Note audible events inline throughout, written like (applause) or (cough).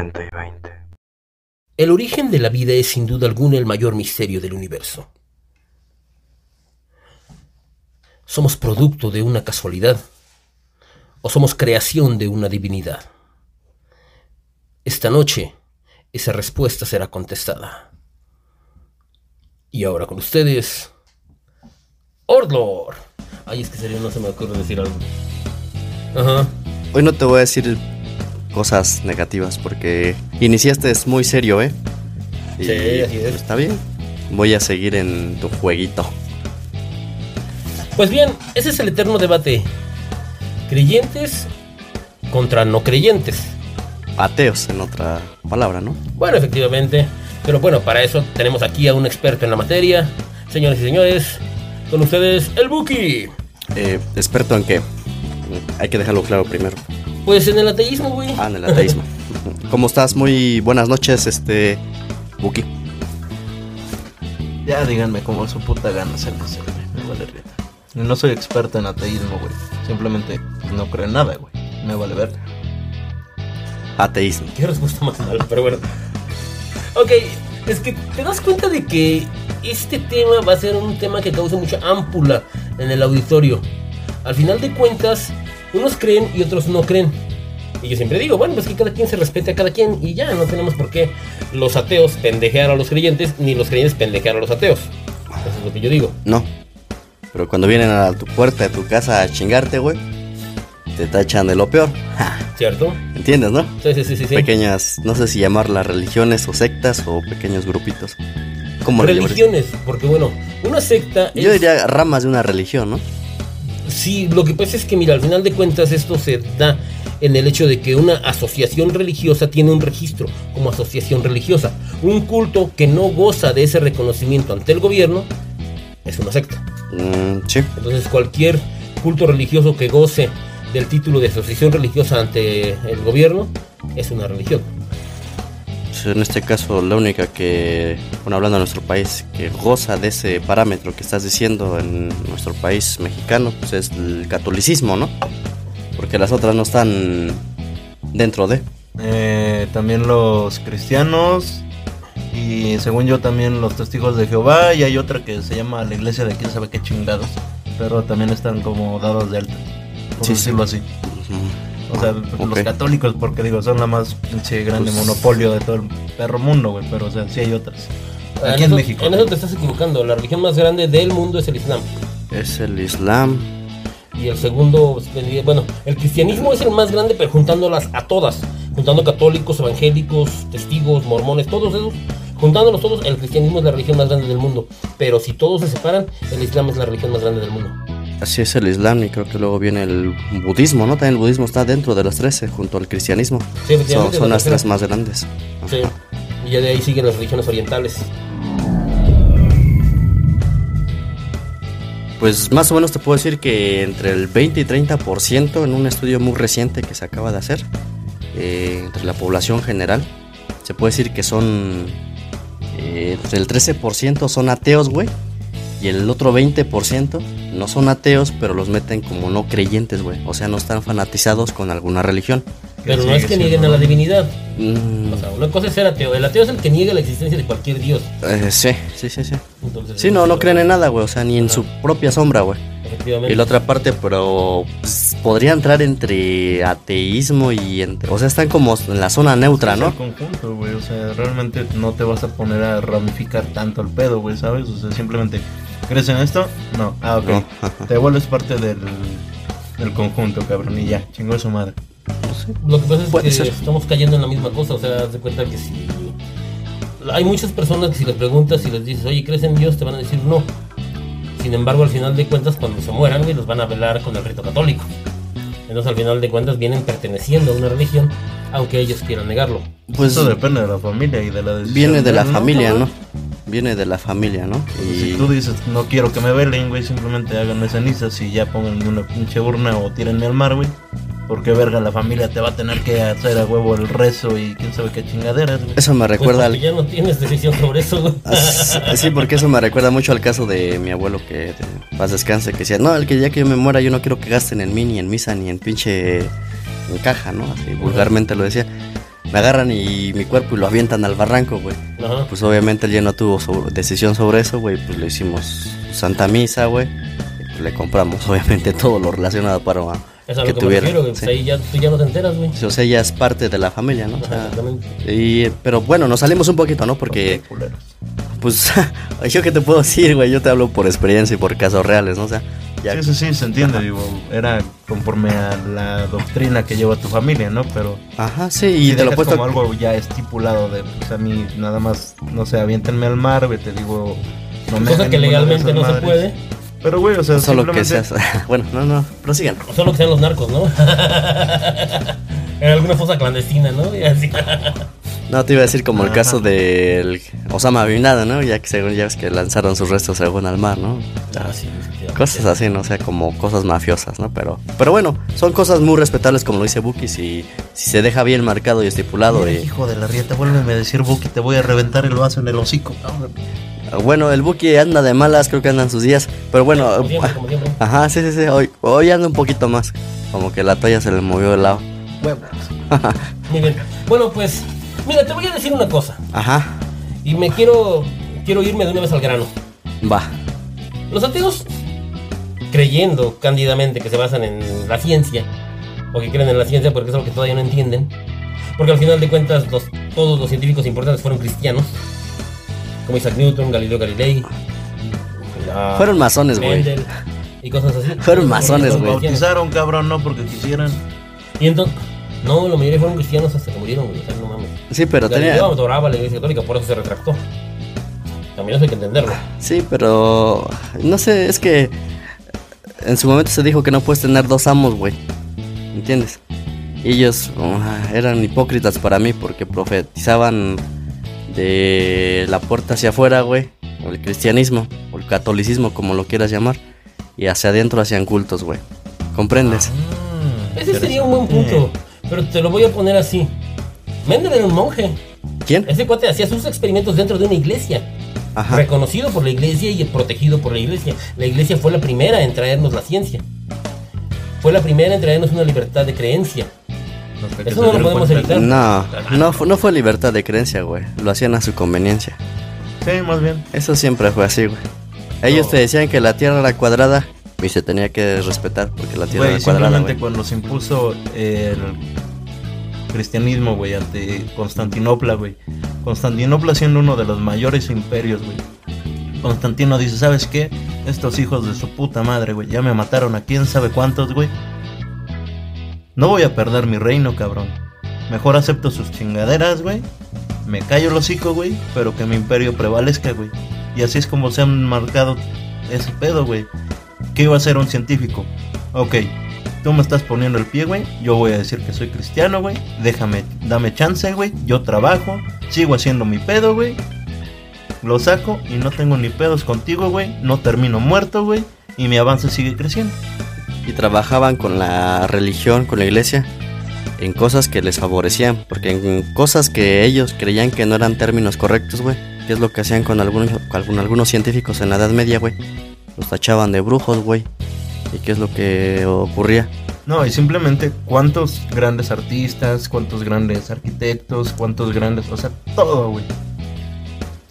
20 y 20. El origen de la vida es sin duda alguna el mayor misterio del universo. ¿Somos producto de una casualidad? ¿O somos creación de una divinidad? Esta noche, esa respuesta será contestada. Y ahora con ustedes, Ordlor. Ay, es que serio, no se me ocurre decir algo. Ajá. Hoy no te voy a decir cosas negativas porque iniciaste es muy serio, ¿eh? Y, Sí, así es. pues, está bien. Voy a seguir en tu jueguito. Pues bien, ese es el eterno debate. Creyentes contra no creyentes. Ateos, en otra palabra, ¿no? Bueno, efectivamente. Pero bueno, para eso tenemos aquí a un experto en la materia. Señores y señores, con ustedes el Buki. Eh, experto en qué? Hay que dejarlo claro primero. Pues en el ateísmo, güey. Ah, en el ateísmo. (laughs) ¿Cómo estás? Muy buenas noches, este. Buki. Ya díganme como su puta gana se hace, güey. Me vale. Y No soy experto en ateísmo, güey. Simplemente no creo en nada, güey. Me vale ver. Ateísmo. Qué respuesta más mala, pero bueno. Ok, es que te das cuenta de que este tema va a ser un tema que causa mucha ámpula en el auditorio. Al final de cuentas, unos creen y otros no creen. Y yo siempre digo, bueno, pues que cada quien se respete a cada quien y ya, no tenemos por qué los ateos pendejear a los creyentes, ni los creyentes pendejear a los ateos. Eso es lo que yo digo. No. Pero cuando vienen a tu puerta de tu casa a chingarte, güey, te tachan de lo peor. Ja, ¿Cierto? ¿Entiendes, no? Sí, sí, sí, sí. Pequeñas, no sé si llamarlas religiones o sectas o pequeños grupitos. ¿Cómo le llamas? Religiones, porque bueno, una secta Yo diría ramas de una religión, ¿no? Sí, lo que pasa es que, mira, al final de cuentas esto se da en el hecho de que una asociación religiosa tiene un registro como asociación religiosa. Un culto que no goza de ese reconocimiento ante el gobierno es una secta. Mm, sí. Entonces cualquier culto religioso que goce del título de asociación religiosa ante el gobierno es una religión. Pues, En este caso, la única que, bueno, hablando de nuestro país, que goza de ese parámetro que estás diciendo en nuestro país mexicano, pues es el catolicismo, ¿no? Porque las otras no están dentro de. Eh, también los cristianos. Y según yo también los testigos de Jehová. Y hay otra que se llama la iglesia de quién sabe qué chingados. Pero también están como dados de alta. Por Sí, sí. decirlo así. O sea, los católicos, porque digo, son la más pinche grande Pues- monopolio de todo el perro mundo, güey. Pero, o sea, sí hay otras. En Aquí en eso- México. En eso te estás equivocando. La religión más grande del mundo es el Islam. Es el Islam. Y el segundo, pues, bueno, el cristianismo es el más grande, pero juntándolas a todas, juntando católicos, evangélicos, testigos, mormones, todos esos, juntándolos todos, el cristianismo es la religión más grande del mundo. Pero si todos se separan, el islam es la religión más grande del mundo. Así es el Islam y creo que luego viene el budismo, ¿no? También el budismo está dentro de las 13, junto al cristianismo. Sí, Son, son la las tres más grandes. Sí. Y ya de ahí siguen las religiones orientales. Pues más o menos te puedo decir que entre el 20 y 30% en un estudio muy reciente que se acaba de hacer, eh, entre la población general, se puede decir que son, eh, entre el 13% son ateos, güey, y el otro 20% no son ateos, pero los meten como no creyentes, güey, o sea, no están fanatizados con alguna religión. Pero no es que nieguen a la divinidad. Mm, O sea, una cosa es ser ateo. El ateo es el que niega la existencia de cualquier dios. eh, sí, sí, sí, sí. Entonces, Sí, no, no creen en nada, güey, o sea, ni en su propia sombra, güey. Efectivamente. Y la otra parte, pero pues, podría entrar entre ateísmo y entre, o sea, están como en la zona neutra, Es ¿no? el conjunto, güey. O sea, realmente no te vas a poner a ramificar tanto el pedo, güey, ¿sabes? O sea, simplemente, ¿crees en esto? No. Ah, ok. No. (laughs) Te vuelves parte del, del conjunto, cabrón, y ya, chingó su madre. Lo que pasa es que ser. estamos cayendo en la misma cosa, o sea, haz de cuenta que si... Hay muchas personas que si les preguntas, si les dices, oye, ¿crees en Dios? Te van a decir no. Sin embargo, al final de cuentas, cuando se mueran, los van a velar con el rito católico. Entonces, al final de cuentas, vienen perteneciendo a una religión, aunque ellos quieran negarlo. Pues Eso depende de la familia y de la decisión. viene de la familia? ¿no? Viene de la familia, ¿no? Si Y tú dices, no quiero que me velen, güey, simplemente háganme cenizas y ya pónganme una pinche urna o tírenme al mar, güey. Porque, verga, la familia te va a tener que hacer a huevo el rezo y quién sabe qué chingaderas, güey. eso me Pues recuerda porque al... ya no tienes decisión sobre eso, güey. (laughs) Ah, Sí, porque eso me recuerda mucho al caso de mi abuelo que de paz descanse, que decía, no, el que ya que yo me muera yo no quiero que gasten en mí, ni en misa, ni en pinche en caja, ¿no? Así vulgarmente lo decía. Me agarran y mi cuerpo y lo avientan al barranco, güey. Ajá. Pues obviamente él ya no tuvo sobre- decisión sobre eso, güey. Pues le hicimos Santa Misa, güey. y pues le compramos, (laughs) obviamente, todo lo relacionado para Es a lo que que, me refiero, güey. Pues sí. ahí ya, tú ya no te enteras, güey. O sea, ya es parte de la familia, ¿no? O Ajá, sea, exactamente. y, pero bueno, nos salimos un poquito, ¿no? Porque, Culeros. pues, (laughs) yo qué te puedo decir, güey. Yo te hablo por experiencia y por casos reales, ¿no? O sea, ya. Sí, sí, sí, se entiende, digo, era conforme a la doctrina que lleva tu familia, ¿no? Pero Ajá, sí, y te lo puesto. como algo ya estipulado de, pues a mí nada más, no sé, aviéntenme al mar, güey, te digo, no me Cosa que de legalmente no se puede. Pero, güey, o sea, Solo que seas. (laughs) bueno, no, no, prosigan. Solo que sean los narcos, ¿no? (laughs) en alguna fosa clandestina, ¿no? Y así. No, te iba a decir como el caso del Osama Bin Laden, ¿no? Ya que según ya ves que lanzaron sus restos según al mar, ¿no? Ah, sí. Cosas así, ¿no? O sea, como cosas mafiosas, ¿no? Pero, pero bueno, son cosas muy respetables como lo dice Buki, si, si se deja bien marcado y estipulado. Mira, Y, Hijo de la rieta, vuélveme a decir, Buki, te voy a reventar el vaso en el hocico. Bueno, el Buki anda de malas, creo que andan sus días. Pero bueno, Como siempre, como siempre. ajá, sí, sí, sí, hoy, hoy anda un poquito más. Como que la toalla se le movió de lado. Huevos. (laughs) Muy bien. Bueno, pues, mira, te voy a decir una cosa. Ajá, Y me quiero, quiero irme de una vez al grano. va. Los ateos, creyendo cándidamente que se basan en la ciencia, o que creen en la ciencia porque es algo que todavía no entienden, porque al final de cuentas los- todos los científicos importantes fueron cristianos, como Isaac Newton, Galileo Galilei, la- Fueron masones, güey. Y cosas así. (laughs) Fueron masones, güey. Bautizaron, cabrón, no porque quisieran. Y entonces, no, la mayoría fueron cristianos hasta que murieron, güey, o sea, no mames. Sí, pero tenía... Galileo adoraba a la iglesia católica, por eso se retractó. También eso hay que entenderlo. Sí, pero no sé, es que en su momento se dijo que no puedes tener dos amos, güey. ¿Entiendes? Y ellos ah, eran hipócritas para mí porque profetizaban de la puerta hacia afuera, güey, o el cristianismo, o el catolicismo, como lo quieras llamar, y hacia adentro hacían cultos, güey. ¿Comprendes? Ese sería un buen punto, pero te lo voy a poner así. Mendel era un monje. ¿Quién? Ese cuate hacía sus experimentos dentro de una iglesia. Ajá. Reconocido por la iglesia y protegido por la iglesia. La iglesia fue la primera en traernos la ciencia. Fue la primera en traernos una libertad de creencia. Eso no lo podemos evitar. No, no, fu- no fue libertad de creencia, güey. Lo hacían a su conveniencia. Sí, más bien. Eso siempre fue así, güey. Ellos No. te decían que la tierra era cuadrada y se tenía que respetar porque la tierra Güey, era cuadrada, simplemente güey. cuando se impuso el cristianismo, güey, ante Constantinopla, güey. Constantinopla siendo uno de los mayores imperios, güey. Constantino dice, ¿sabes qué? Estos hijos de su puta madre, güey, ya me mataron a quién sabe cuántos, güey. No voy a perder mi reino, cabrón. Mejor acepto sus chingaderas, güey. Me callo el hocico, güey, pero que mi imperio prevalezca, güey. Y así es como se han marcado ese pedo, güey. ¿Qué iba a ser un científico? Ok, tú me estás poniendo el pie, güey. Yo voy a decir que soy cristiano, güey. Déjame, dame chance, güey. Yo trabajo, sigo haciendo mi pedo, güey. Lo saco y no tengo ni pedos contigo, güey. No termino muerto, güey. Y mi avance sigue creciendo. Y trabajaban con la religión, con la iglesia, en cosas que les favorecían. Porque en cosas que ellos creían que no eran términos correctos, güey. Que es lo que hacían con algunos, con algunos científicos en la Edad Media, güey. Los tachaban de brujos, güey. ¿Y qué es lo que ocurría? No, y simplemente cuántos grandes artistas, cuántos grandes arquitectos, cuántos grandes, o sea, todo, güey.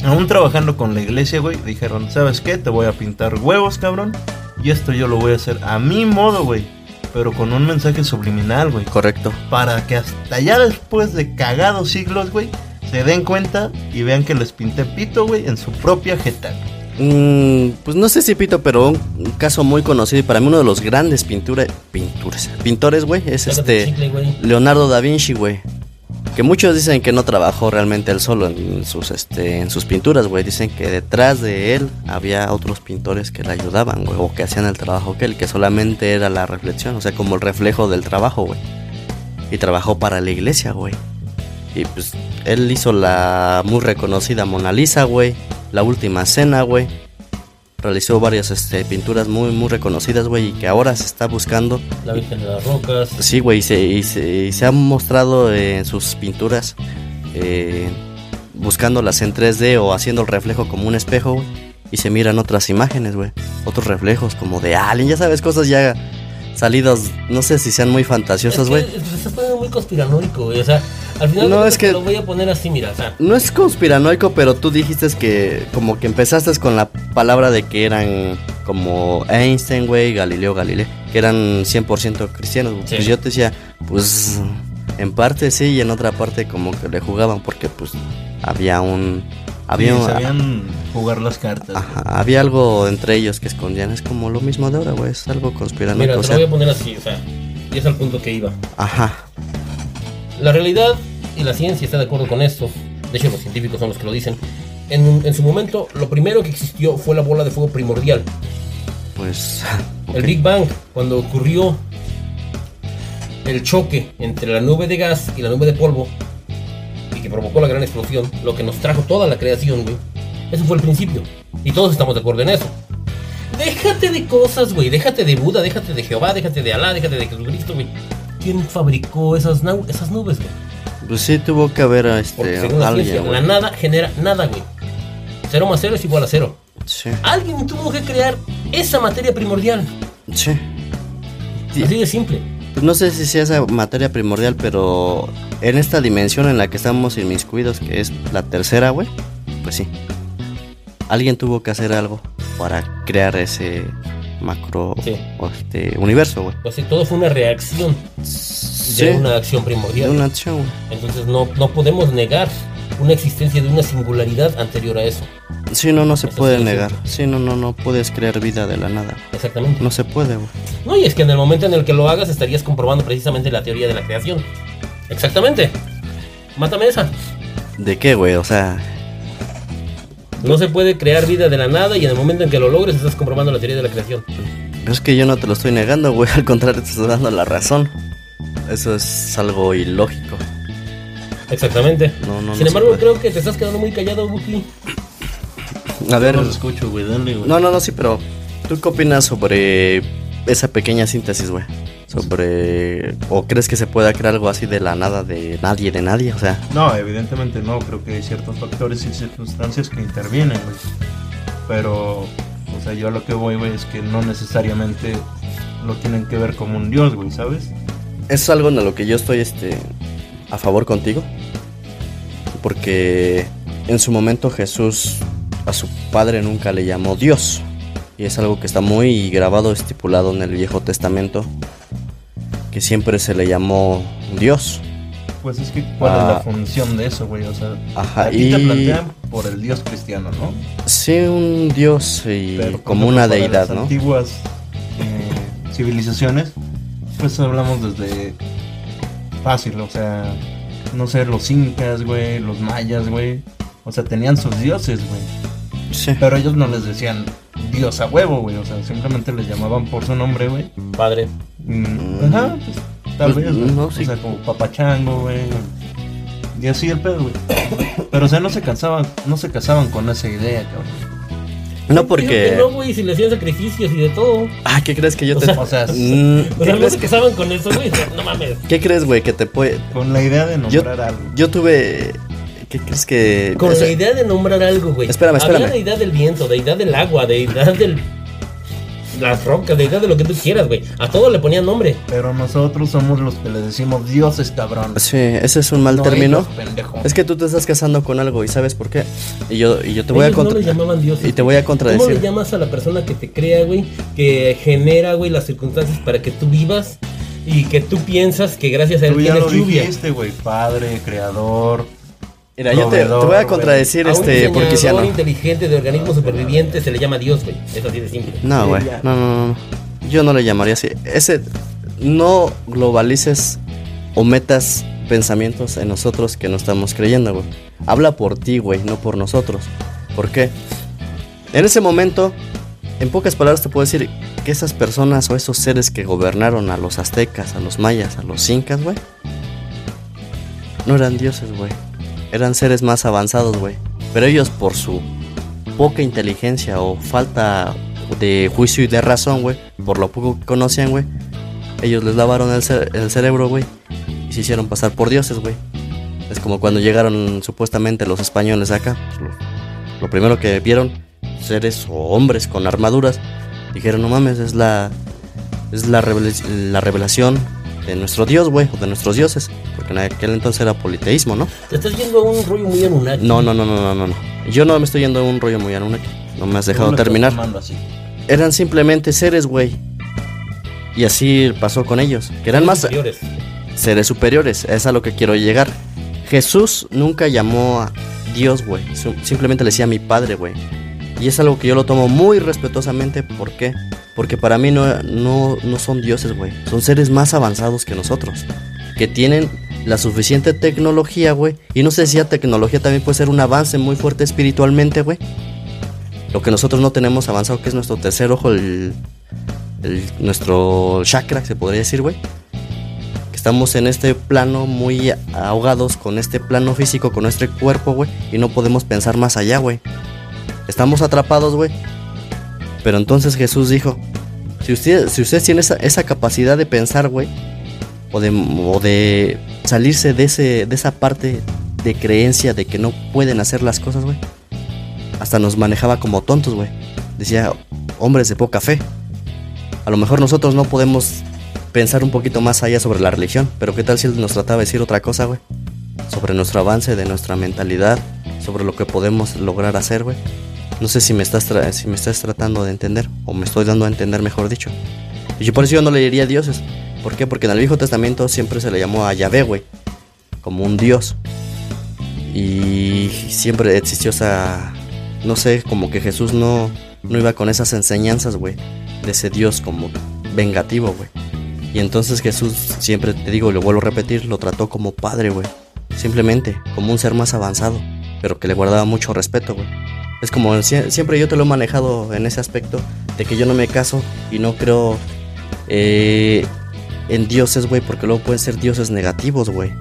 Aún trabajando con la iglesia, güey, dijeron, ¿sabes qué? Te voy a pintar huevos, cabrón. Y esto yo lo voy a hacer a mi modo, güey. Pero con un mensaje subliminal, güey. Correcto. Para que hasta ya después de cagados siglos, güey, se den cuenta y vean que les pinté pito, güey, en su propia jeta. Mm, pues no sé si pito, pero un, un caso muy conocido y para mí uno de los grandes pintura, pinturas, pintores, güey, es este chicle. Leonardo da Vinci, güey. Que muchos dicen que no trabajó realmente él solo en sus, este, en sus pinturas, güey. Dicen que detrás de él había otros pintores que le ayudaban, güey. O que hacían el trabajo que él, que solamente era la reflexión, o sea, como el reflejo del trabajo, güey. Y trabajó para la iglesia, güey. Y pues él hizo la muy reconocida Mona Lisa, güey. La última cena, güey. Realizó varias este, pinturas muy, muy reconocidas, güey. Y que ahora se está buscando La Virgen de las Rocas. Sí, güey, y se, y se, y se ha mostrado en sus pinturas eh, buscándolas en 3D o haciendo el reflejo como un espejo, güey, y se miran otras imágenes, güey, otros reflejos como de Alien, ya sabes, cosas ya salidas, no sé si sean muy fantasiosas, Es güey. que, pues, se está poniendo muy conspiranoico, güey. O sea, Al final No, es que- lo voy a poner así, mira, o sea, No es conspiranoico, pero tú dijiste que como que empezaste con la palabra de que eran como Einstein, güey, Galileo Galilei, que eran 100% cristianos. Sí. Pues yo te decía, pues en parte sí y en otra parte como que le jugaban porque pues había un... Había, Sí, un- sabían jugar las cartas. ajá, había algo entre ellos que escondían. Es como lo mismo de ahora, güey. Es algo conspiranoico. mira, te lo voy a poner así, o sea, y es al punto que iba. ajá. La realidad y la ciencia está de acuerdo con esto. De hecho, los científicos son los que lo dicen. En, en su momento, lo primero que existió fue la bola de fuego primordial. Pues... (laughs) El. Big Bang, cuando ocurrió el choque entre la nube de gas y la nube de polvo, y que provocó la gran explosión, lo que nos trajo toda la creación, güey. Eso fue el principio. Y todos estamos de acuerdo en eso. Déjate de cosas, güey. Déjate de Buda, déjate de Jehová, déjate de Alá, déjate de Jesucristo, güey. ¿Quién fabricó esas, nau- esas nubes, güey? Pues sí tuvo que haber Porque este, según la ciencia, güey. la nada genera nada, güey. Cero más cero es igual a cero. Sí, Alguien tuvo que crear esa materia primordial. sí. Sí. Así de simple. Pues no sé si sea esa materia primordial, pero en esta dimensión en la que estamos inmiscuidos, que es la tercera, güey, pues sí. Alguien tuvo que hacer algo para crear ese macro Sí. este universo, güey. Pues sí, todo fue una reacción Sí, de una acción de primordial. una acción. Entonces no, no podemos negar una existencia de una singularidad anterior a eso. Sí, no, no se Eso puede sí. negar. Sí, no, no, no puedes crear vida de la nada. Exactamente. No se puede, güey. No, y es que en el momento en el que lo hagas estarías comprobando precisamente la teoría de la creación. Exactamente. Mátame esa. ¿De qué, güey? O sea, No se puede crear vida de la nada y en el momento en que lo logres estás comprobando la teoría de la creación. Pero es que yo no te lo estoy negando, güey. (laughs) Al contrario, te estoy dando la razón. Eso es algo ilógico. Exactamente. No, no, Sin no embargo, creo que te estás quedando muy callado, Buki. A ver, No escucho, güey, dale, güey. no, no, no, sí, pero ¿tú qué opinas sobre esa pequeña síntesis, güey? Sobre. ¿O crees que se pueda crear algo así de la nada, de nadie, de nadie? O sea, No, evidentemente no. Creo que hay ciertos factores y circunstancias que intervienen, güey. Pero, o sea, yo a lo que voy, güey, es que no necesariamente lo tienen que ver como un dios, güey, ¿sabes? es algo en lo que yo estoy este, a favor contigo. Porque en su momento Jesús a su padre nunca le llamó Dios. Y es algo que está muy grabado, estipulado en el Viejo Testamento. Que siempre se le llamó Dios. Pues es que, ¿cuál Ah. es la función de eso, güey? O sea, Ajá, aquí te plantean por el dios cristiano, ¿no? Sí, un Dios y Pero, como una deidad, las ¿no? antiguas eh, civilizaciones, pues hablamos desde fácil, o sea, no sé, los incas, güey, los mayas, güey. O sea, tenían sus dioses, güey. Sí. Pero ellos no les decían dios a huevo, güey. O sea, simplemente les llamaban por su nombre, güey. Padre. Mm, Ajá, pues tal Pues, vez, güey. no, sí. O sea, como papachango, güey. Y así el pedo, güey. Pero, o sea, no se casaban, no se casaban con esa idea, cabrón. No porque... que No, güey, si le hacían sacrificios y de todo. Ah, ¿qué crees que yo O te... sea, O sea, Mm, O ¿qué, sea, no crees, se casaban con eso, güey. No mames. qué crees, güey, que te puede... con la idea de nombrar algo. Yo tuve... ¿Qué crees que...? Con la idea de nombrar algo, güey. Espérame, espérame. Había deidad del viento, deidad del agua, deidad del. Las rocas, deidad de lo que tú quieras, güey. A todo le ponían nombre. Pero nosotros somos los que le decimos dioses, cabrón. Sí, ese es un mal No término. ellos, pendejo. Es que tú te estás casando con algo y ¿sabes por qué? Y yo, y yo te voy a Ellos no contra- le llamaban dioses. Y te voy a ¿Cómo le contradecir. llamas a la persona que te crea, güey? Que genera, güey, las circunstancias para que tú vivas y que tú piensas que gracias a él Tú ya tienes lo lluvia. dijiste, güey. Padre, creador. Mira, yo te, voy a contradecir a este diseñador porquisiano. inteligente de organismos supervivientes se le llama Dios, güey. Es así de simple. No, güey. No, no, no. Yo no le llamaría así. Ese no globalices o metas pensamientos en nosotros que no estamos creyendo, güey. Habla por ti, güey, no por nosotros. ¿Por qué? En ese momento, en pocas palabras te puedo decir que esas personas o esos seres que gobernaron a los aztecas, a los mayas, a los incas, güey, no eran dioses, güey. Eran seres más avanzados, güey. Pero ellos por su poca inteligencia o falta de juicio y de razón, güey, por lo poco que conocían, güey, ellos les lavaron el, cere- el cerebro, güey, y se hicieron pasar por dioses, güey. Es como cuando llegaron supuestamente los españoles acá. pues, lo, lo primero que vieron, seres o hombres con armaduras, dijeron, no mames, es la, es la, revela- la revelación de nuestro dios, güey, o de nuestros dioses. Porque en aquel entonces era politeísmo, ¿no? Te estás yendo a un rollo muy Anunnaki. No, no, no, no, no, no, no. Yo no me estoy yendo a un rollo muy Anunnaki. No me has dejado terminar. así. Eran simplemente seres, güey. Y así pasó con ellos. Que eran más superiores. seres superiores. Es a lo que quiero llegar. Jesús nunca llamó a Dios, güey. Sim- Simplemente le decía a mi padre, güey. Y es algo que yo lo tomo muy respetuosamente. ¿Por qué? Porque para mí no, no, no son dioses, güey. Son seres más avanzados que nosotros. Que tienen la suficiente tecnología, güey. Y no sé si la tecnología también puede ser un avance muy fuerte espiritualmente, güey. Lo que nosotros no tenemos avanzado, que es nuestro tercer ojo, el, nuestro chakra, se podría decir, güey. Que estamos en este plano muy ahogados con este plano físico, con nuestro cuerpo, güey. Y no podemos pensar más allá, güey. Estamos atrapados, güey. Pero entonces Jesús dijo, si usted, si usted tiene esa, esa capacidad de pensar, güey, o de, o de salirse de, ese, de esa parte de creencia de que no pueden hacer las cosas, güey. Hasta nos manejaba como tontos, güey. Decía, hombres de poca fe. A lo mejor nosotros no podemos pensar un poquito más allá sobre la religión, pero ¿qué tal si él nos trataba de decir otra cosa, güey? Sobre nuestro avance, de nuestra mentalidad, sobre lo que podemos lograr hacer, güey. No sé si me estás si me estás tratando de entender o me estoy dando a entender, mejor dicho. Y yo por eso yo no le diría dioses. ¿Por qué? Porque en el Viejo Testamento siempre se le llamó a Yahvé, güey, como un dios. Y siempre existió esa no sé, como que Jesús no no iba con esas enseñanzas, güey, de ese dios como vengativo, güey. Y entonces Jesús siempre te digo, lo vuelvo a repetir, lo trató como padre, güey. Simplemente como un ser más avanzado, pero que le guardaba mucho respeto, güey. Es como sie- siempre yo te lo he manejado en ese aspecto de que yo no me caso y no creo eh, en dioses, güey, porque luego pueden ser dioses negativos, güey.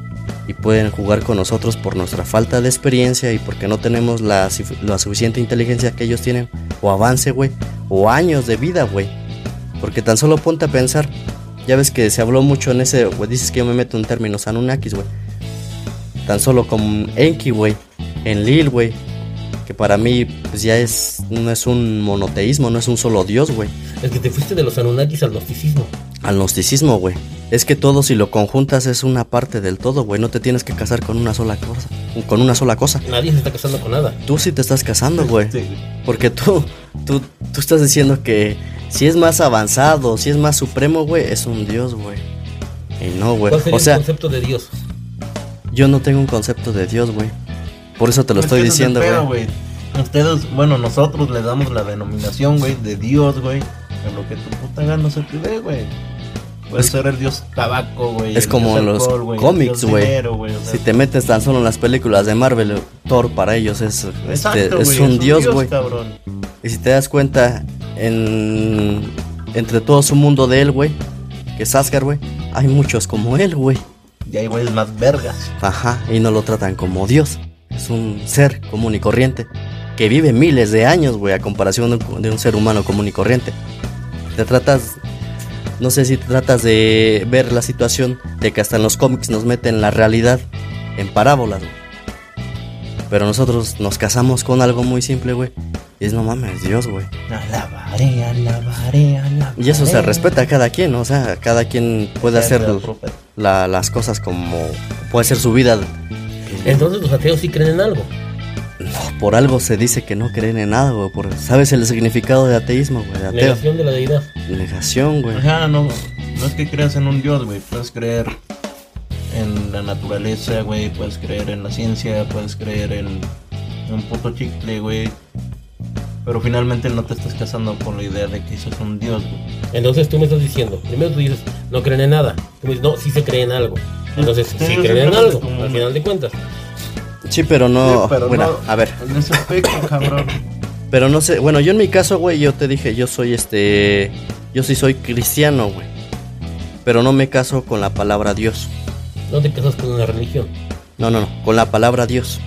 Y pueden jugar con nosotros por nuestra falta de experiencia y porque no tenemos la, suf- la suficiente inteligencia que ellos tienen, o avance, güey, o años de vida, güey. Porque tan solo ponte a pensar, ya ves que se habló mucho en ese, güey, dices que yo me meto en términos Anunnakis, güey. Tan solo con Enki, güey, en Lil, güey, que para mí pues ya es no es un monoteísmo, no es un solo dios, güey. Es que te fuiste de los Anunnakis al gnosticismo. Al gnosticismo, güey. Es que todo si lo conjuntas es una parte del todo, güey. No te tienes que casar con una sola cosa. Con una sola cosa. Nadie se está casando con nada. Tú sí te estás casando, güey. Sí. Porque tú, tú, tú estás diciendo que si es más avanzado, si es más supremo, güey, es un dios, güey. Y no, güey. ¿Cuál sería O sea, el concepto de Dios? yo no tengo un concepto de dios, güey. Por eso te lo Es estoy diciendo, güey. Ustedes, bueno, nosotros le damos la denominación, güey, de Dios, güey. Lo que tu puta gana se te dé, güey. Puede Es- ser el dios tabaco, güey. es como dios los alcohol, el cómics, dios güey. o sea, Si te metes tan solo en las películas de Marvel, Thor para ellos es, este, exacto, es güey, un dios, güey. Y si te das cuenta, en, entre todo su mundo de él, güey, que es Asgard, güey, hay muchos como él, güey. Y hay güeyes más vergas. Ajá, y no lo tratan como Dios. Es un ser común y corriente que vive miles de años, güey, a comparación de un, de un ser humano común y corriente. Te tratas, no sé si tratas de ver la situación de que hasta en los cómics nos meten la realidad en parábolas, güey. Pero nosotros nos casamos con algo muy simple, güey. Y es no mames, Dios, güey. Alabaré, alabaré, alabaré. Y eso se respeta a cada quien, ¿no? o sea, cada quien puede hacer la- las cosas como puede ser su vida. Entonces los ateos sí creen en algo. Por algo se dice que no creen en nada, güey. por- ¿Sabes el significado de ateísmo, güey? De ateo. Negación de la deidad. Negación, güey. Ajá, no, no es que creas en un dios, güey. Puedes creer en la naturaleza, güey. Puedes creer en la ciencia, puedes creer en, en un puto chicle, güey. Pero finalmente no te estás casando con la idea de que eso es un dios, güey. Entonces tú me estás diciendo, primero tú dices, no creen en nada. Tú me dices, no, sí se cree en algo. Entonces Sí, creen en algo, como- al final de cuentas. Sí, pero no. Sí, pero bueno, no- a ver. En ese aspecto, cabrón. Pero no sé. Bueno, yo en mi caso, güey, yo te dije, yo soy este. Yo sí soy cristiano, güey. Pero no me caso con la palabra Dios. No te casas con una religión. No, no, no. Con la palabra Dios.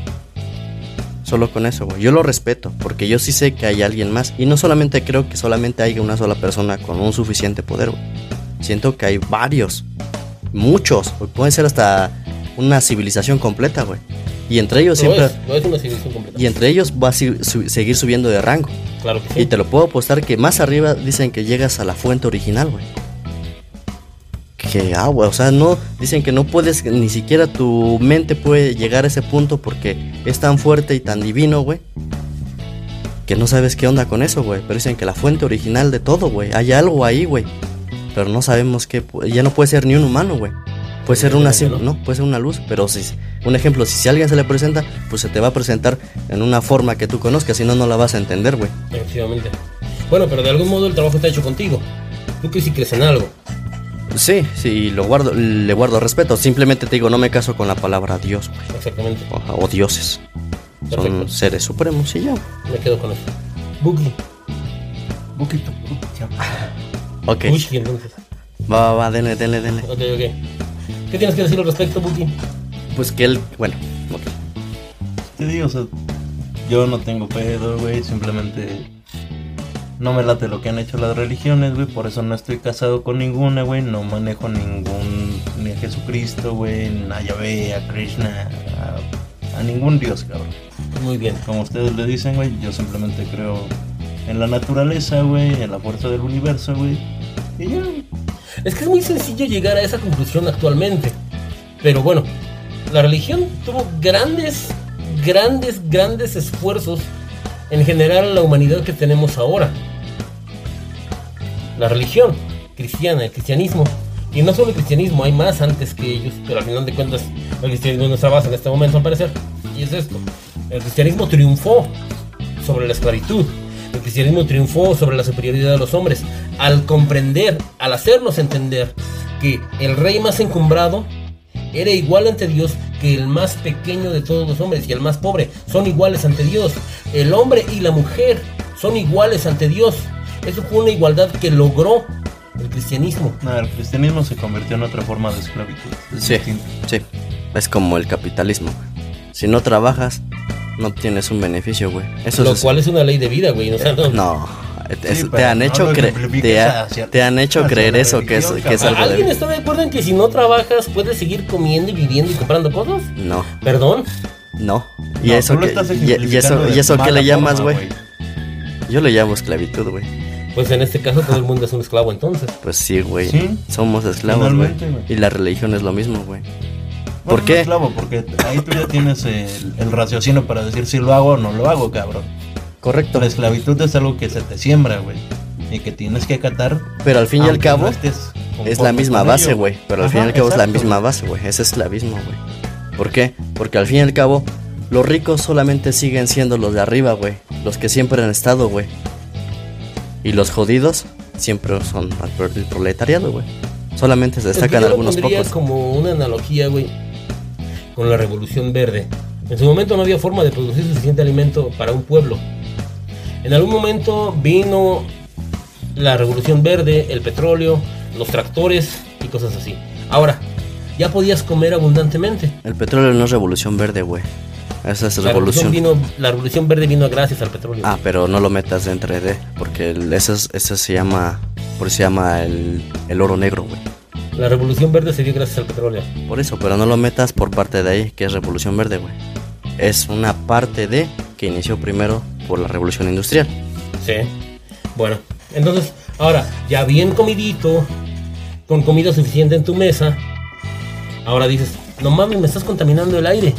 Solo con eso, güey. Yo lo respeto, porque yo sí sé que hay alguien más. Y no solamente creo que solamente haya una sola persona con un suficiente poder, güey. Siento que hay varios. Muchos. Pueden ser hasta una civilización completa, güey. Y entre ellos No siempre... es, no es una civilización completa. Y entre ellos va a su- seguir subiendo de rango. Claro que sí. Y te lo puedo apostar que más arriba dicen que llegas a la fuente original, güey. Que dije, ah, o sea, no, dicen que no puedes, ni siquiera tu mente puede llegar a ese punto porque es tan fuerte y tan divino, güey, que no sabes qué onda con eso, güey. Pero dicen que la fuente original de todo, güey, hay algo ahí, güey. Pero no sabemos qué, ya no puede ser ni un humano, güey. Puede ser una, ¿no? puede ser una luz, pero si, un ejemplo, si, alguien se le presenta, pues se te va a presentar en una forma que tú conozcas, si no, no la vas a entender, güey. Efectivamente. Bueno, pero de algún modo el trabajo está hecho contigo. Tú que si crees en algo. Sí, sí, lo guardo, le guardo respeto. Simplemente te digo, no me caso con la palabra Dios, güey. Exactamente. O, o dioses. Son seres supremos y ya. Me quedo con eso. Buki. Poquito, Ok. Uy, entonces. Va, va, va, denle, denle, denle. Ok, ok. ¿Qué tienes que decir al respecto, Buki? Pues que él, bueno, ok. Te digo, o sea, yo no tengo pedo, güey, simplemente no me late lo que han hecho las religiones, güey, por eso no estoy casado con ninguna, güey, no manejo ningún, ni a Jesucristo, güey, ni a Yahvé, a Krishna, a, a ningún dios, cabrón. Muy bien. Como ustedes le dicen, güey, yo simplemente creo en la naturaleza, güey, en la fuerza del universo, güey, y ya, Es que es muy sencillo llegar a esa conclusión actualmente. Pero bueno, la religión tuvo grandes, grandes, grandes esfuerzos en generar la humanidad que tenemos ahora. La religión cristiana, el cristianismo. Y no solo el cristianismo, hay más antes que ellos, pero al final de cuentas el cristianismo es nuestra base en este momento al parecer. Y es esto. El cristianismo triunfó sobre la esclavitud. El cristianismo triunfó sobre la superioridad de los hombres al comprender, al hacernos entender que el rey más encumbrado era igual ante Dios que el más pequeño de todos los hombres y el más pobre son iguales ante Dios. El hombre y la mujer son iguales ante Dios. Eso fue una igualdad que logró el cristianismo. nada, el cristianismo se convirtió en otra forma de esclavitud. es Sí, distinto. sí. Es como el capitalismo. Si no trabajas, no tienes un beneficio, güey. Eso lo es. cual es una ley de vida, güey. O sea, no- No. es- Sí, te han no hecho Te, ha- hacia- te han hecho creer eso que es, que es algo ¿Alguien de. está de acuerdo en que si no trabajas puedes seguir comiendo y viviendo y comprando cosas? No, ¿Perdón? no. Y No, eso que. Y, y eso, y eso que mala le llamas, güey. Yo le llamo esclavitud, güey. Pues en este caso todo el mundo es un esclavo entonces. Pues sí, güey. Sí, Somos esclavos, güey. Y la religión es lo mismo, güey. Bueno, ¿Por no qué? esclavo, porque ahí tú ya tienes el, el raciocinio para decir si lo hago o no lo hago, cabrón. Correcto. La esclavitud es algo que se te siembra, güey. Y que tienes que acatar. Pero al fin y al cabo, no estés es la misma base, güey. Pero al fin y al cabo es la misma base, güey. Es esclavismo, güey. ¿Por qué? Porque al fin y al cabo, los ricos solamente siguen siendo los de arriba, güey. Los que siempre han estado, güey. Y los jodidos siempre son el proletariado, güey. Solamente se Es que destacan algunos pocos. como una analogía, güey, con la revolución verde. En su momento no había forma de producir suficiente alimento para un pueblo. En algún momento vino la revolución verde, el petróleo, los tractores y cosas así. Ahora, ya podías comer abundantemente. El petróleo no es revolución verde, güey. Esa es La revolución, vino, la revolución verde vino gracias al petróleo. Ah, pero no lo metas dentro de. Porque el- eso, es- eso se llama. Por eso se llama el, el oro negro, güey. La revolución verde se dio gracias al petróleo. Por eso, pero no lo metas por parte de ahí, que es Revolución Verde, güey. Es una parte de que inició primero por la Revolución Industrial. Sí. Bueno, entonces, ahora, ya bien comidito, con comida suficiente en tu mesa, ahora dices, no mames, me estás contaminando el aire.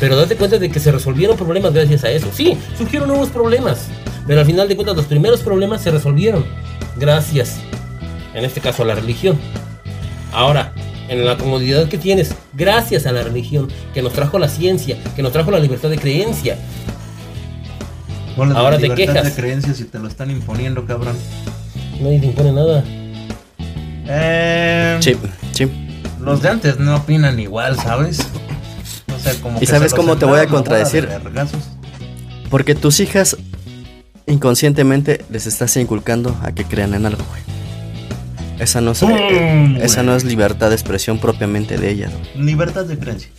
Pero date cuenta de que se resolvieron problemas gracias a eso. Sí, surgieron nuevos problemas. Pero al final de cuentas, los primeros problemas se resolvieron. Gracias, en este caso, a la religión. Ahora, en la comodidad que tienes, gracias a la religión, que nos trajo la ciencia, que nos trajo la libertad de creencia. ¿Cuál es la Ahora te libertad quejas. de creencias si te lo están imponiendo, cabrón? Nadie te impone nada. Eh, Sí, sí. Los de antes no opinan igual, ¿sabes? O sea, como ¿Y que sabes se cómo te voy a contradecir? Porque tus hijas inconscientemente les estás inculcando a que crean en algo, güey. Esa no es, ¡Pum, esa no es libertad de expresión propiamente de güey. Libertad de creencia.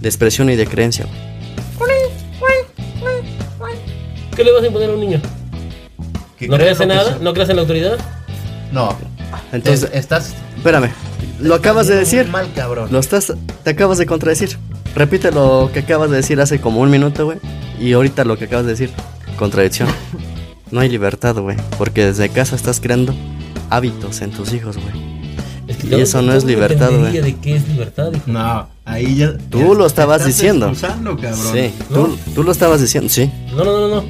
De expresión y de creencia, güey. ¿Qué le vas a imponer a un niño? Que ¿No crees en nada? ¿No crees en la autoridad? No. Entonces, Es- estás. espérame. Lo acabas de decir. Mal, cabrón. Lo estás, te acabas de contradecir. Repite lo que acabas de decir hace como un minuto, güey. Y ahorita lo que acabas de decir. Contradicción. (laughs) No hay libertad, güey. Porque desde casa estás creando hábitos en tus hijos, güey. Es Y eso no es libertad, güey. ¿De qué es libertad? hijo? No, ahí ya. Tú ya lo estabas estás diciendo. Sí, ¿No? tú, tú lo estabas diciendo, sí. No, no, no, no.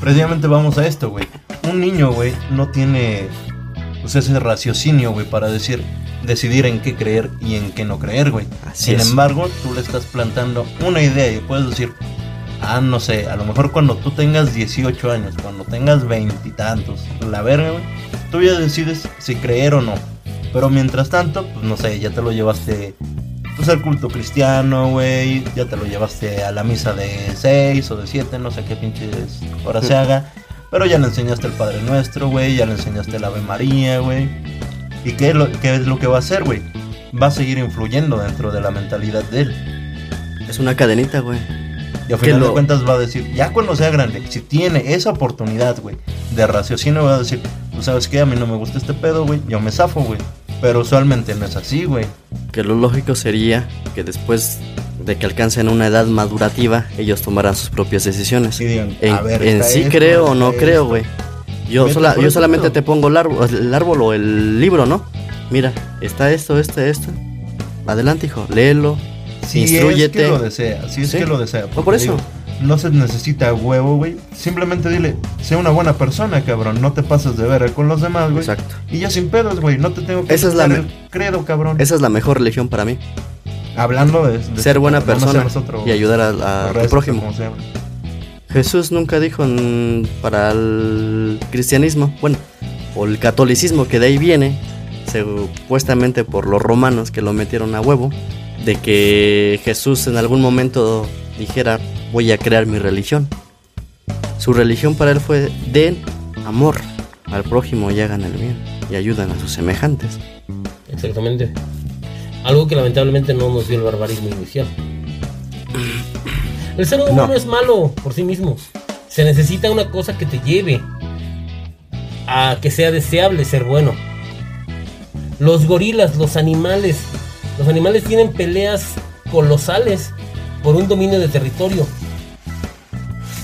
Precisamente vamos a esto, güey. Un niño, güey, no tiene pues, ese raciocinio, güey, para decir, decidir en qué creer y en qué no creer, güey. Así Sin es. embargo, tú le estás plantando una idea y puedes decir, ah, no sé, a lo mejor cuando tú tengas 18 años, cuando tengas veintitantos, la verga, güey, tú ya decides si creer o no. Pero mientras tanto, pues no sé, ya te lo llevaste pues al culto cristiano, güey, ya te lo llevaste a la misa de 6 o de 7, no sé qué pinches hora se (laughs) haga. Pero ya le enseñaste el Padre Nuestro, güey, ya le enseñaste el Ave María, güey. ¿Y qué es, lo, qué es lo que va a hacer, güey? Va a seguir influyendo dentro de la mentalidad de él. Es una cadenita, güey. Y a Que final de cuentas va a decir, ya cuando sea grande, si tiene esa oportunidad, güey, de raciocinio, va a decir, tú sabes qué, a mí no me gusta este pedo, güey, yo me zafo, güey. Pero usualmente no es así, güey. Que lo lógico sería que después de que alcancen una edad madurativa, ellos tomaran sus propias decisiones. Y digan, En, a ver, en sí esto, creo o no creo, güey. Yo, sola- yo solamente te pongo el árbol, el árbol o el libro, ¿no? Mira, está esto, esto, esto. Adelante, hijo, léelo. Si es Instrúyete. que lo desea, si es Sí. que lo desea. No, por eso. digo, no se necesita huevo, güey. Simplemente dile, sé una buena persona, cabrón. No te pases de ver con los demás, güey. Exacto. Y ya sin pedos, güey. No te tengo que Esa es la el credo, cabrón. Esa es la mejor religión para mí. Hablando de, de- Ser buena persona otro, y ayudar a- prójimo. Jesús nunca dijo para el cristianismo, bueno, o el catolicismo que de ahí viene, supuestamente por los romanos que lo metieron a huevo, de que Jesús en algún momento dijera voy a crear mi religión. Su religión para él fue den amor al prójimo y hagan el bien y ayudan a sus semejantes. Exactamente. Algo que lamentablemente no nos dio el barbarismo inicial. El ser humano No. es malo por sí mismo. Se necesita una cosa que te lleve a que sea deseable ser bueno. Los gorilas, los animales, los animales tienen peleas colosales por un dominio de territorio.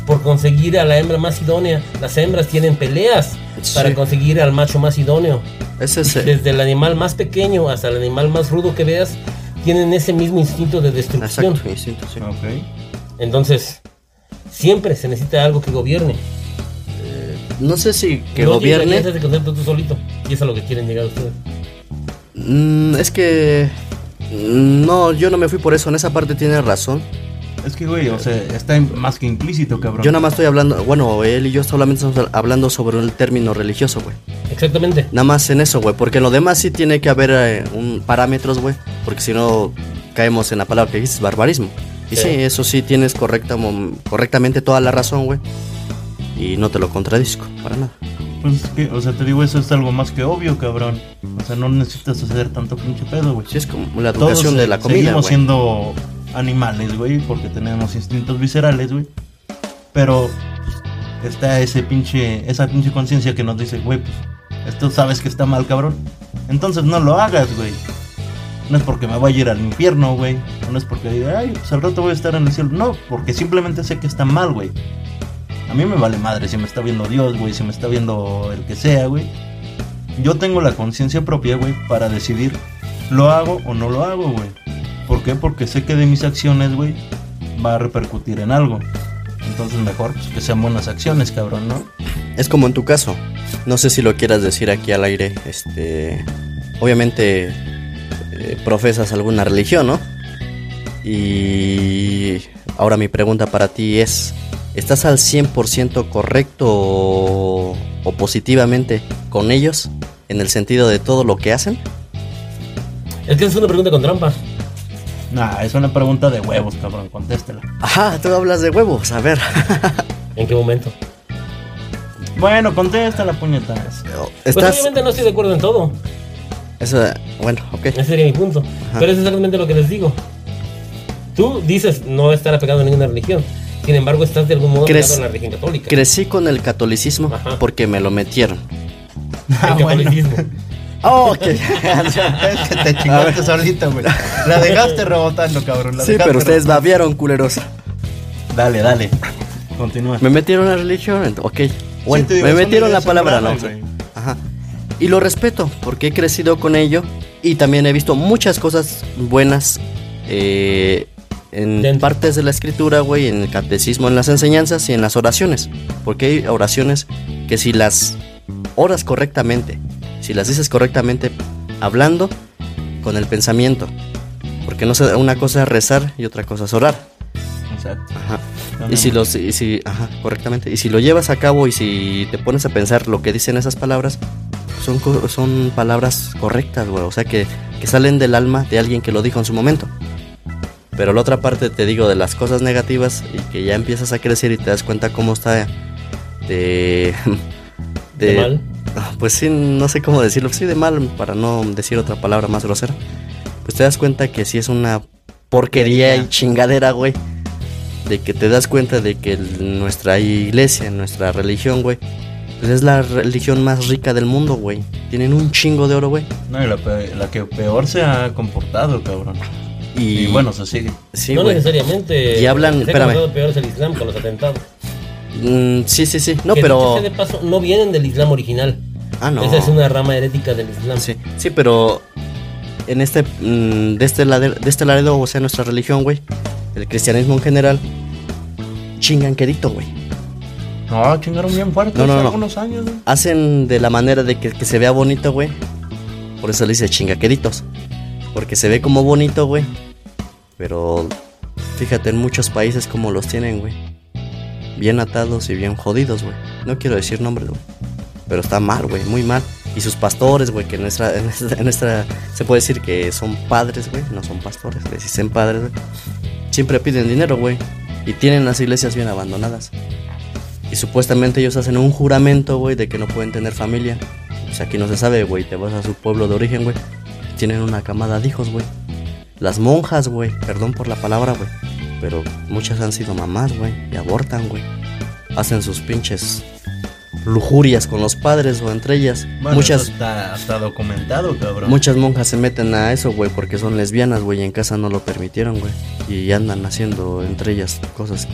Por conseguir a la hembra más idónea. Las hembras tienen peleas para conseguir al macho más idóneo. Ese es, eh, Desde el animal más pequeño hasta el animal más rudo que veas, tienen ese mismo instinto de destrucción. exacto, instinto, sí. Ok. Entonces, siempre se necesita algo que gobierne. No sé si que no gobierne. ese concepto tú solito. Y es a lo que quieren llegar ustedes. Mm, es que. No, yo no me fui por eso. En esa parte tiene razón. Es que, güey, o sea, está más que implícito, cabrón. Yo nada más estoy hablando. Bueno, él y yo solamente estamos hablando sobre el término religioso, güey. Exactamente. Nada más en eso, güey. Porque en lo demás sí tiene que haber eh, un parámetros, güey. Porque si no, caemos en la palabra que dices, barbarismo. Y sí, Sí. eso sí tienes correcta, correctamente toda la razón, güey. Y no te lo contradisco, para nada. Pues es que, o sea, te digo, eso es algo más que obvio, cabrón. O sea, no necesitas hacer tanto pinche pedo, güey. Sí, es como la Todos educación de la comida, seguimos güey. siendo animales, güey, porque tenemos instintos viscerales, güey. Pero pues, está ese pinche, esa pinche conciencia que nos dice, güey, pues esto sabes que está mal, cabrón. Entonces no lo hagas, güey. No es porque me vaya a ir al infierno, güey. No es porque diga, ay, pues al rato voy a estar en el cielo. No, porque simplemente sé que está mal, güey. A mí me vale madre si me está viendo Dios, güey, si me está viendo el que sea, güey. Yo tengo la conciencia propia, güey, para decidir lo hago o no lo hago, güey. ¿Por qué? Porque sé que de mis acciones, güey, va a repercutir en algo. Entonces mejor pues, que sean buenas acciones, cabrón, ¿no? Es como en tu caso. No sé si lo quieras decir aquí al aire. Este. Obviamente. eh, profesas alguna religión, ¿no? Y. Ahora mi pregunta para ti es. ¿Estás al 100% correcto o, o positivamente con ellos? En el sentido de todo lo que hacen. Es que es una pregunta con trampa. Nah, es una pregunta de huevos, cabrón, contéstela. Ajá, tú hablas de huevos. A ver. (laughs) ¿En qué momento? Bueno, contéstala, puñetas. Pues Estás. obviamente no estoy de acuerdo en todo. Eso, bueno, ok. Ese sería mi punto. Pero es exactamente lo que les digo. Tú dices no estar apegado a ninguna religión. Sin embargo, estás de algún modo ¿Crees- apegado a la religión católica. Crecí con el catolicismo Ajá. porque me lo metieron. El Ah, bueno. catolicismo. (laughs) Oh, ok. (laughs) es que te chingaste solita, güey. La dejaste rebotando, cabrón. la Sí, dejaste pero ustedes rebotando. babiaron, culeros. Dale, dale. Continúa. Me metieron la religión, ok. Bueno, Sí, te digo, me metieron la palabra, no. Ajá. Y lo respeto, porque he crecido con ello Y también he visto muchas cosas buenas eh, en Dentro. partes de la escritura, güey, en el catecismo, en las enseñanzas y en las oraciones. Porque hay oraciones que si las oras correctamente, si las dices correctamente, hablando con el pensamiento. Porque no sé, una cosa es rezar y otra cosa es orar. Exacto. Ajá. Y si los, y si, ajá, correctamente. Y si lo llevas a cabo y si te pones a pensar lo que dicen esas palabras, son, son palabras correctas, güey. O sea, que, que salen del alma de alguien que lo dijo en su momento. Pero la otra parte, te digo, de las cosas negativas y que ya empiezas a crecer y te das cuenta cómo está de... (laughs) ¿De mal? Ah, (laughs) Pues sí, no sé cómo decirlo. Sí, de mal, para no decir otra palabra más grosera. Pues te das cuenta que sí es una porquería y chingadera, güey. De que te das cuenta de que nuestra iglesia, nuestra religión, güey, pues es la religión más rica del mundo, güey. Tienen un chingo de oro, güey. No, y la, la que peor se ha comportado, cabrón. Y, Y, bueno, se sigue. sí, no güey. necesariamente. Y hablan- espérame. peor es el Islam con los atentados. Mm, sí, sí, sí. No, Que pero. de paso, no vienen del Islam original. Ah, no. Esa es una rama herética del Islam. Sí, sí, pero en este, mm, de este lado, de este lado, o sea, nuestra religión, güey, el cristianismo en general, chingan quedito, güey. No, chingaron bien fuerte No, no, hace no. algunos años, güey. Hacen de la manera de que, que se vea bonito, güey. Por eso le dice chingaqueditos. Porque se ve como bonito, güey. Pero fíjate en muchos países como los tienen, güey. Bien atados y bien jodidos, güey. No quiero decir nombres, güey. Pero está mal, güey, muy mal. Y sus pastores, güey, que en nuestra, (laughs) en esta- se puede decir que son padres, güey. No son pastores, les dicen padres, güey. Siempre piden dinero, güey. Y tienen las iglesias bien abandonadas. Y supuestamente ellos hacen un juramento, güey, de que no pueden tener familia. Pues aquí no se sabe, güey. Te vas a su pueblo de origen, güey. Tienen una camada de hijos, güey. Las monjas, güey. Perdón por la palabra, güey. Pero muchas han sido mamás, güey. Y abortan, güey. Hacen sus pinches lujurias con los padres o entre ellas. Bueno, muchas, eso está, está documentado, cabrón. muchas monjas se meten a eso, güey, porque son lesbianas, güey. Y en casa no lo permitieron, güey. Y andan haciendo entre ellas cosas.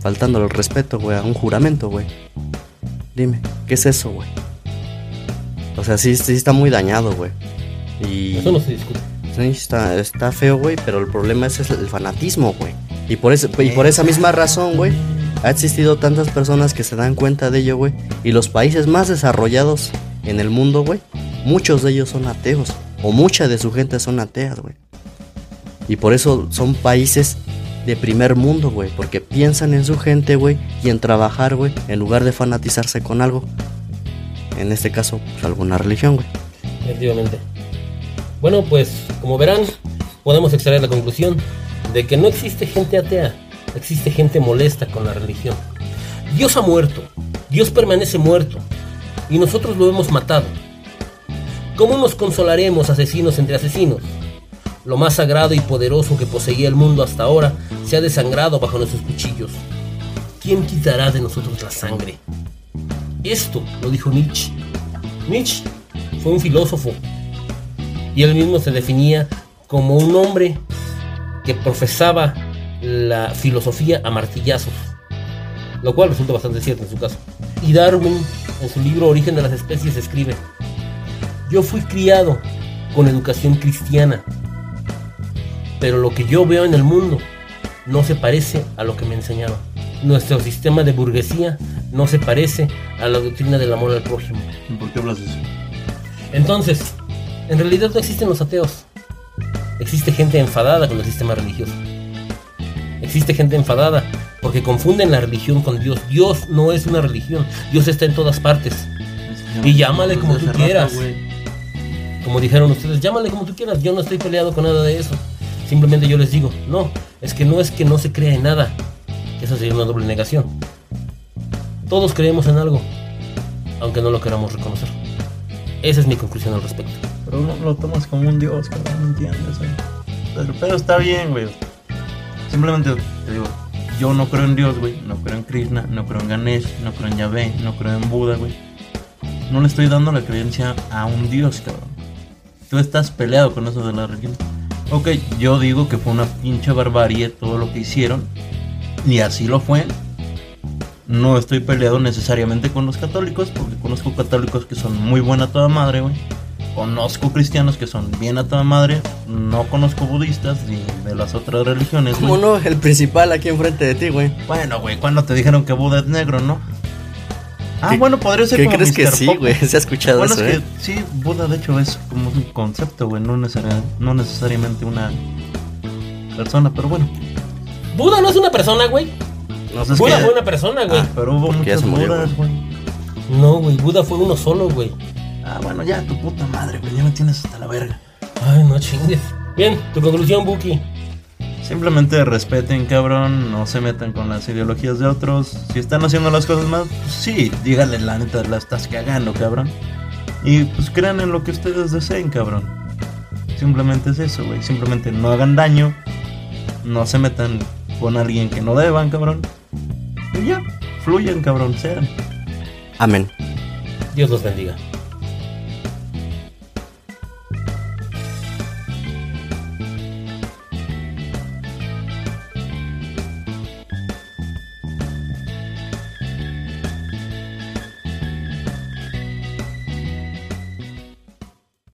Faltando el respeto, güey, a un juramento, güey. Dime, ¿qué es eso, güey? O sea, sí, sí está muy dañado, güey. Y... Eso no se discute. Sí, está, está feo, güey, pero el problema es el fanatismo, güey. Y por, y por esa misma razón, güey, ha existido tantas personas que se dan cuenta de ello, güey. Y los países más desarrollados en el mundo, güey, muchos de ellos son ateos. O mucha de su gente son ateas, güey. Y por eso son países de primer mundo, güey. Porque piensan en su gente, güey, y en trabajar, güey, en lugar de fanatizarse con algo. En este caso, pues, alguna religión, güey. Efectivamente. Bueno, pues como verán, podemos extraer la conclusión de que no existe gente atea, existe gente molesta con la religión. Dios ha muerto, Dios permanece muerto y nosotros lo hemos matado. ¿Cómo nos consolaremos asesinos entre asesinos? Lo más sagrado y poderoso que poseía el mundo hasta ahora se ha desangrado bajo nuestros cuchillos. ¿Quién quitará de nosotros la sangre? Esto lo dijo Nietzsche. Nietzsche fue un filósofo y él mismo se definía como un hombre que profesaba la filosofía a martillazos, lo cual resulta bastante cierto en su caso. Y Darwin, en su libro Origen de las especies, escribe, yo fui criado con educación cristiana, pero lo que yo veo en el mundo no se parece a lo que me enseñaba. Nuestro sistema de burguesía no se parece a la doctrina del amor al prójimo. ¿Por qué hablas de eso? Entonces, en realidad no existen los ateos. Existe gente enfadada con el sistema religioso. Existe gente enfadada porque confunden la religión con Dios. Dios no es una religión. Dios está en todas partes. Y llámale como tú quieras. Como dijeron ustedes, llámale como tú quieras. Yo no estoy peleado con nada de eso. Simplemente yo les digo, no, es que no es que no se crea en nada. Eso sería una doble negación. Todos creemos en algo, aunque no lo queramos reconocer. Esa es mi conclusión al respecto. Pero no lo tomas como un dios, cabrón, no entiendes. Pero, pero está bien, güey. Simplemente te digo, yo no creo en Dios, güey. No creo en Krishna, no creo en Ganesh, no creo en Yahvé, no creo en Buda, güey. No le estoy dando la creencia a un dios, cabrón. Tú estás peleado con eso de la religión. Ok, yo digo que fue una pinche barbarie todo lo que hicieron. Y así lo fue. No estoy peleado necesariamente con los católicos, porque conozco católicos que son muy buena toda madre, güey. Conozco cristianos que son bien a toda madre, no conozco budistas ni de las otras religiones, ¿Cómo no? El principal aquí enfrente de ti, güey. Bueno, güey, cuando te dijeron que Buda es negro, ¿no? Ah, ¿Qué- bueno, podría ser ¿Qué como crees que sí, güey? (laughs) Se ha escuchado Bueno, eso, es ¿eh? que sí, Buda de hecho es como un concepto, güey, no, necesaria- no necesariamente una persona, pero bueno. Buda no es una persona, güey. No sé, es Buda que- fue una persona, güey. Ah, pero hubo murió, Budas, güey. No, güey, Buda fue uno solo, güey. Ah, bueno, ya, tu puta madre, güey, ya me tienes hasta la verga. Ay, no chingues. Bien, tu conclusión, Buki. Simplemente respeten, cabrón, no se metan con las ideologías de otros. Si están haciendo las cosas mal, pues sí, díganle la neta, la estás cagando, cabrón. Y pues crean en lo que ustedes deseen, cabrón. Simplemente es eso, güey. Simplemente no hagan daño, no se metan con alguien que no deban, cabrón. Y ya, fluyan, cabrón, sean. Amén. Dios los bendiga.